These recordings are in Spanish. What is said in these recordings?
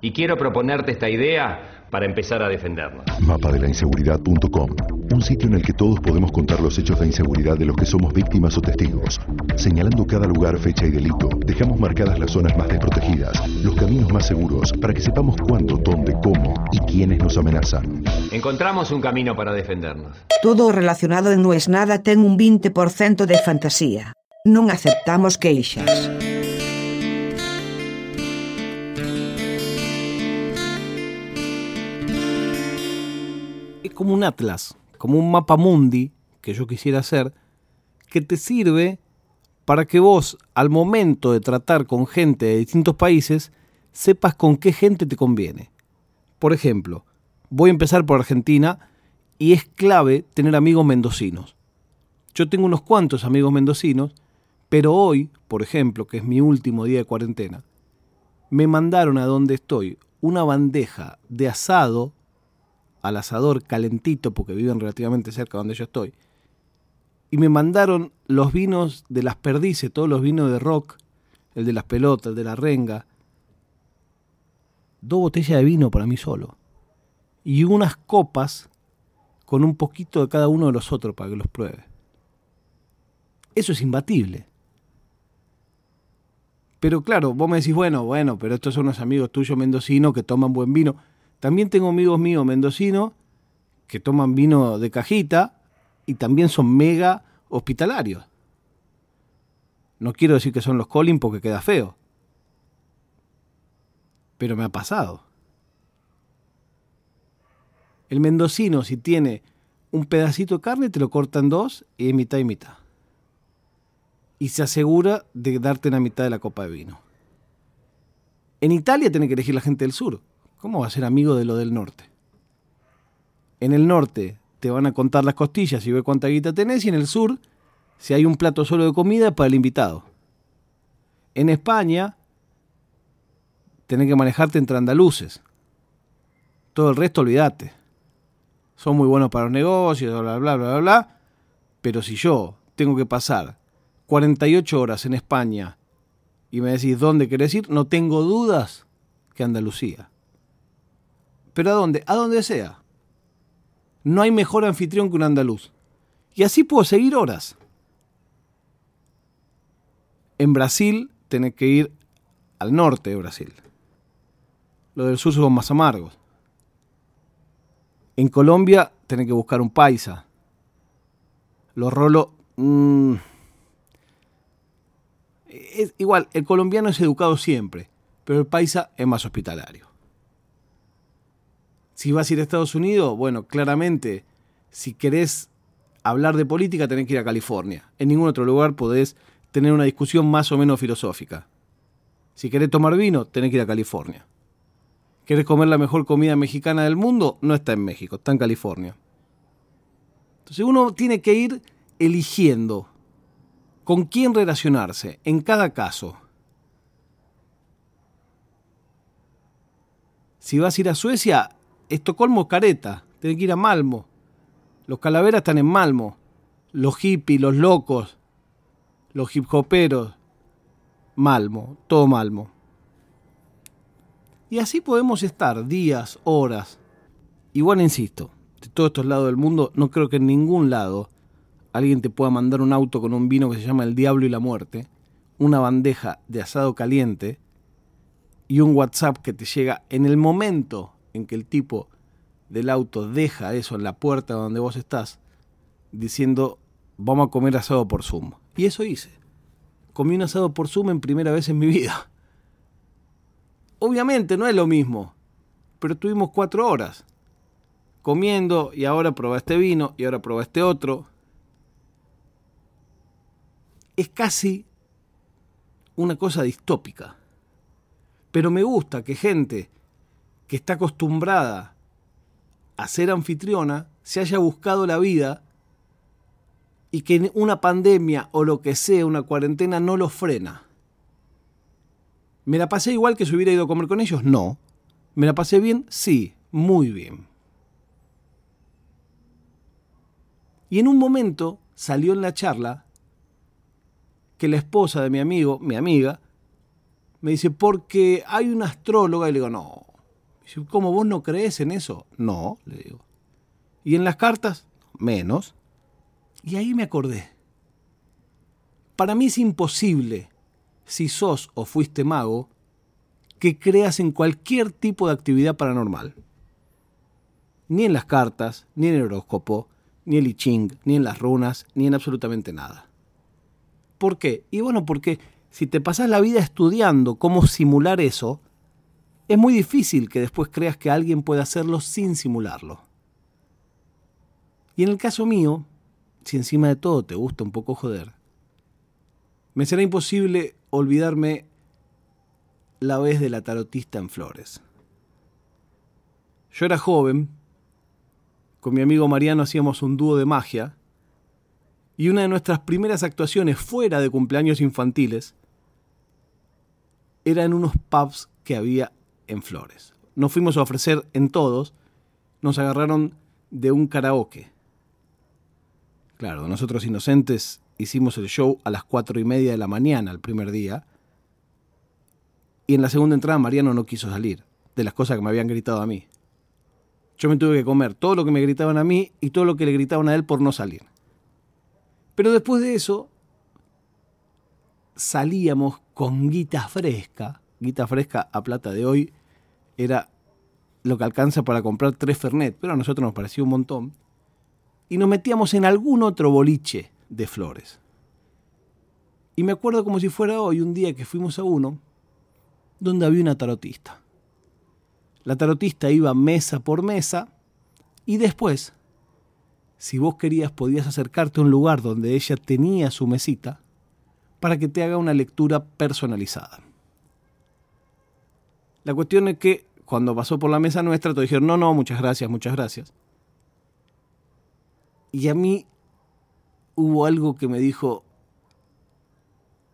Y quiero proponerte esta idea para empezar a defendernos. Mapadelainseguridad.com, un sitio en el que todos podemos contar los hechos de inseguridad de los que somos víctimas o testigos. Señalando cada lugar, fecha y delito, dejamos marcadas las zonas más desprotegidas, los caminos más seguros, para que sepamos cuándo, dónde, cómo y quiénes nos amenazan. Encontramos un camino para defendernos. Todo relacionado en No es Nada ten un 20% de fantasía. Non aceptamos queixas. Como un atlas, como un mapa mundi que yo quisiera hacer, que te sirve para que vos, al momento de tratar con gente de distintos países, sepas con qué gente te conviene. Por ejemplo, voy a empezar por Argentina y es clave tener amigos mendocinos. Yo tengo unos cuantos amigos mendocinos, pero hoy, por ejemplo, que es mi último día de cuarentena, me mandaron a donde estoy una bandeja de asado al asador calentito porque viven relativamente cerca de donde yo estoy. Y me mandaron los vinos de las perdices, todos los vinos de rock, el de las pelotas, el de la renga. Dos botellas de vino para mí solo. Y unas copas con un poquito de cada uno de los otros para que los pruebe. Eso es imbatible. Pero claro, vos me decís, bueno, bueno, pero estos son unos amigos tuyos mendocinos que toman buen vino. También tengo amigos míos mendocinos que toman vino de cajita y también son mega hospitalarios. No quiero decir que son los Colin porque queda feo. Pero me ha pasado. El mendocino, si tiene un pedacito de carne, te lo corta en dos y es mitad y mitad. Y se asegura de darte la mitad de la copa de vino. En Italia tiene que elegir la gente del sur. ¿Cómo va a ser amigo de lo del norte? En el norte te van a contar las costillas y ver cuánta guita tenés, y en el sur, si hay un plato solo de comida, para el invitado. En España, tenés que manejarte entre andaluces. Todo el resto, olvídate. Son muy buenos para los negocios, bla, bla, bla, bla, bla. Pero si yo tengo que pasar 48 horas en España y me decís dónde querés ir, no tengo dudas que Andalucía. ¿Pero a dónde? A donde sea. No hay mejor anfitrión que un andaluz. Y así puedo seguir horas. En Brasil tenés que ir al norte de Brasil. Los del sur son más amargos. En Colombia tenés que buscar un paisa. Los rolos... Mmm, igual, el colombiano es educado siempre, pero el paisa es más hospitalario. Si vas a ir a Estados Unidos, bueno, claramente, si querés hablar de política, tenés que ir a California. En ningún otro lugar podés tener una discusión más o menos filosófica. Si querés tomar vino, tenés que ir a California. ¿Querés comer la mejor comida mexicana del mundo? No está en México, está en California. Entonces uno tiene que ir eligiendo con quién relacionarse en cada caso. Si vas a ir a Suecia, Estocolmo careta, tiene que ir a Malmo. Los calaveras están en Malmo. Los hippies, los locos, los hip hoperos, Malmo, todo Malmo. Y así podemos estar días, horas. Igual insisto, de todos estos lados del mundo, no creo que en ningún lado alguien te pueda mandar un auto con un vino que se llama El Diablo y la Muerte, una bandeja de asado caliente y un WhatsApp que te llega en el momento en que el tipo del auto deja eso en la puerta donde vos estás, diciendo, vamos a comer asado por Zoom. Y eso hice. Comí un asado por Zoom en primera vez en mi vida. Obviamente no es lo mismo, pero tuvimos cuatro horas comiendo y ahora probé este vino y ahora probé este otro. Es casi una cosa distópica. Pero me gusta que gente que está acostumbrada a ser anfitriona se haya buscado la vida y que una pandemia o lo que sea, una cuarentena, no lo frena. ¿Me la pasé igual que si hubiera ido a comer con ellos? No. ¿Me la pasé bien? Sí, muy bien. Y en un momento salió en la charla que la esposa de mi amigo, mi amiga, me dice, porque hay una astróloga, y le digo, no, ¿cómo vos no crees en eso? No, le digo. ¿Y en las cartas? Menos. Y ahí me acordé. Para mí es imposible, si sos o fuiste mago, que creas en cualquier tipo de actividad paranormal. Ni en las cartas, ni en el horóscopo, ni el I ni en las runas, ni en absolutamente nada. ¿Por qué? Y bueno, porque si te pasas la vida estudiando cómo simular eso, es muy difícil que después creas que alguien pueda hacerlo sin simularlo. Y en el caso mío, si encima de todo te gusta un poco joder, me será imposible olvidarme la vez de la tarotista en Flores. Yo era joven, con mi amigo Mariano hacíamos un dúo de magia, y una de nuestras primeras actuaciones fuera de cumpleaños infantiles era en unos pubs que había en Flores. Nos fuimos a ofrecer en todos, nos agarraron de un karaoke. Claro, nosotros inocentes hicimos el show a las cuatro y media de la mañana el primer día, y en la segunda entrada Mariano no quiso salir, de las cosas que me habían gritado a mí. Yo me tuve que comer todo lo que me gritaban a mí y todo lo que le gritaban a él por no salir. Pero después de eso, salíamos con guita fresca. Guita fresca a plata de hoy era lo que alcanza para comprar tres Fernet, pero a nosotros nos parecía un montón. Y nos metíamos en algún otro boliche de flores. Y me acuerdo como si fuera hoy, un día que fuimos a uno, donde había una tarotista. La tarotista iba mesa por mesa y después si vos querías podías acercarte a un lugar donde ella tenía su mesita para que te haga una lectura personalizada. La cuestión es que cuando pasó por la mesa nuestra, te dijeron, no, no, muchas gracias, muchas gracias. Y a mí hubo algo que me dijo,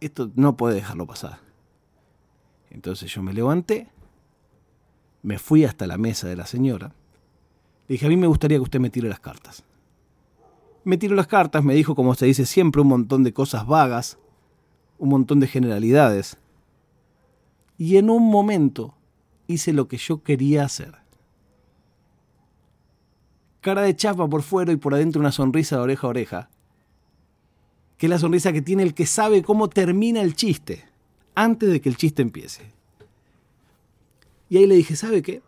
esto no puede dejarlo pasar. Entonces yo me levanté, me fui hasta la mesa de la señora, le dije, a mí me gustaría que usted me tire las cartas. Me tiró las cartas, me dijo, como se dice siempre, un montón de cosas vagas, un montón de generalidades. Y en un momento hice lo que yo quería hacer. Cara de chapa por fuera y por adentro una sonrisa de oreja a oreja. Que es la sonrisa que tiene el que sabe cómo termina el chiste, antes de que el chiste empiece. Y ahí le dije, ¿sabe qué?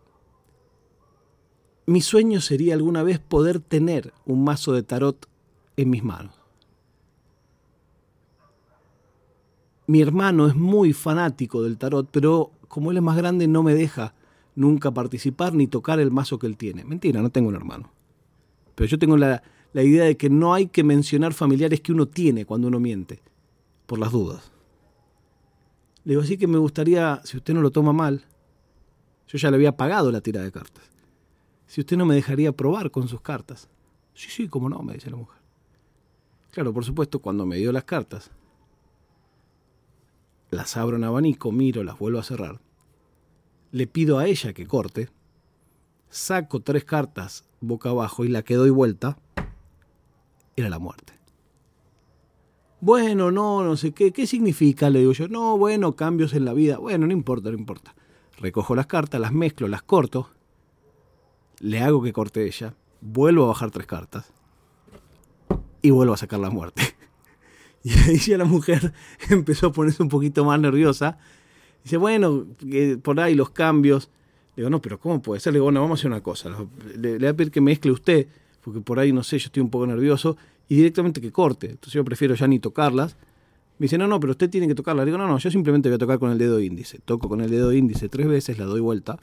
Mi sueño sería alguna vez poder tener un mazo de tarot en mis manos. Mi hermano es muy fanático del tarot, pero como él es más grande no me deja nunca participar ni tocar el mazo que él tiene. Mentira, no tengo un hermano. Pero yo tengo la, la idea de que no hay que mencionar familiares que uno tiene cuando uno miente, por las dudas. Le digo, así que me gustaría, si usted no lo toma mal, yo ya le había pagado la tira de cartas si usted no me dejaría probar con sus cartas. Sí, sí, cómo no, me dice la mujer. Claro, por supuesto, cuando me dio las cartas, las abro en abanico, miro, las vuelvo a cerrar. Le pido a ella que corte, saco tres cartas boca abajo y la que doy vuelta, era la muerte. Bueno, no, no sé qué, ¿qué significa? Le digo yo, no, bueno, cambios en la vida. Bueno, no importa, no importa. Recojo las cartas, las mezclo, las corto le hago que corte ella, vuelvo a bajar tres cartas y vuelvo a sacar la muerte. Y ahí ya la mujer empezó a ponerse un poquito más nerviosa. Dice, bueno, por ahí los cambios. Le digo, no, pero ¿cómo puede ser? Le digo, bueno, vamos a hacer una cosa. Le, le voy a pedir que mezcle usted, porque por ahí, no sé, yo estoy un poco nervioso, y directamente que corte. Entonces yo prefiero ya ni tocarlas. Me dice, no, no, pero usted tiene que tocarlas. Le digo, no, no, yo simplemente voy a tocar con el dedo índice. Toco con el dedo índice tres veces, la doy vuelta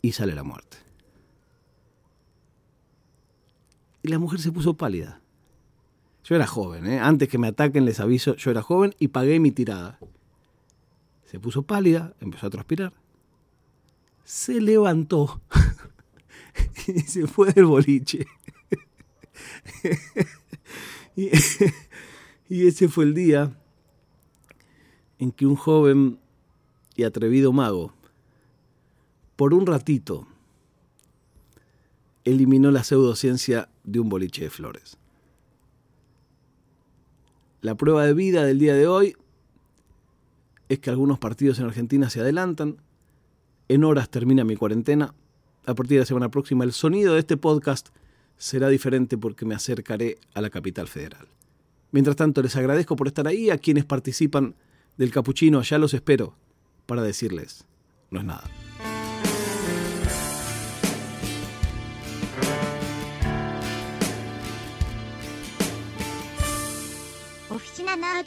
y sale la muerte. y la mujer se puso pálida. Yo era joven, ¿eh? antes que me ataquen les aviso, yo era joven y pagué mi tirada. Se puso pálida, empezó a transpirar. Se levantó y se fue del boliche. y, y ese fue el día en que un joven y atrevido mago, por un ratito, eliminó la pseudociencia de un boliche de flores. La prueba de vida del día de hoy es que algunos partidos en Argentina se adelantan en horas termina mi cuarentena. A partir de la semana próxima el sonido de este podcast será diferente porque me acercaré a la capital federal. Mientras tanto, les agradezco por estar ahí. A quienes participan del capuchino, ya los espero para decirles, no es nada.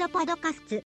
ドパドカスツ。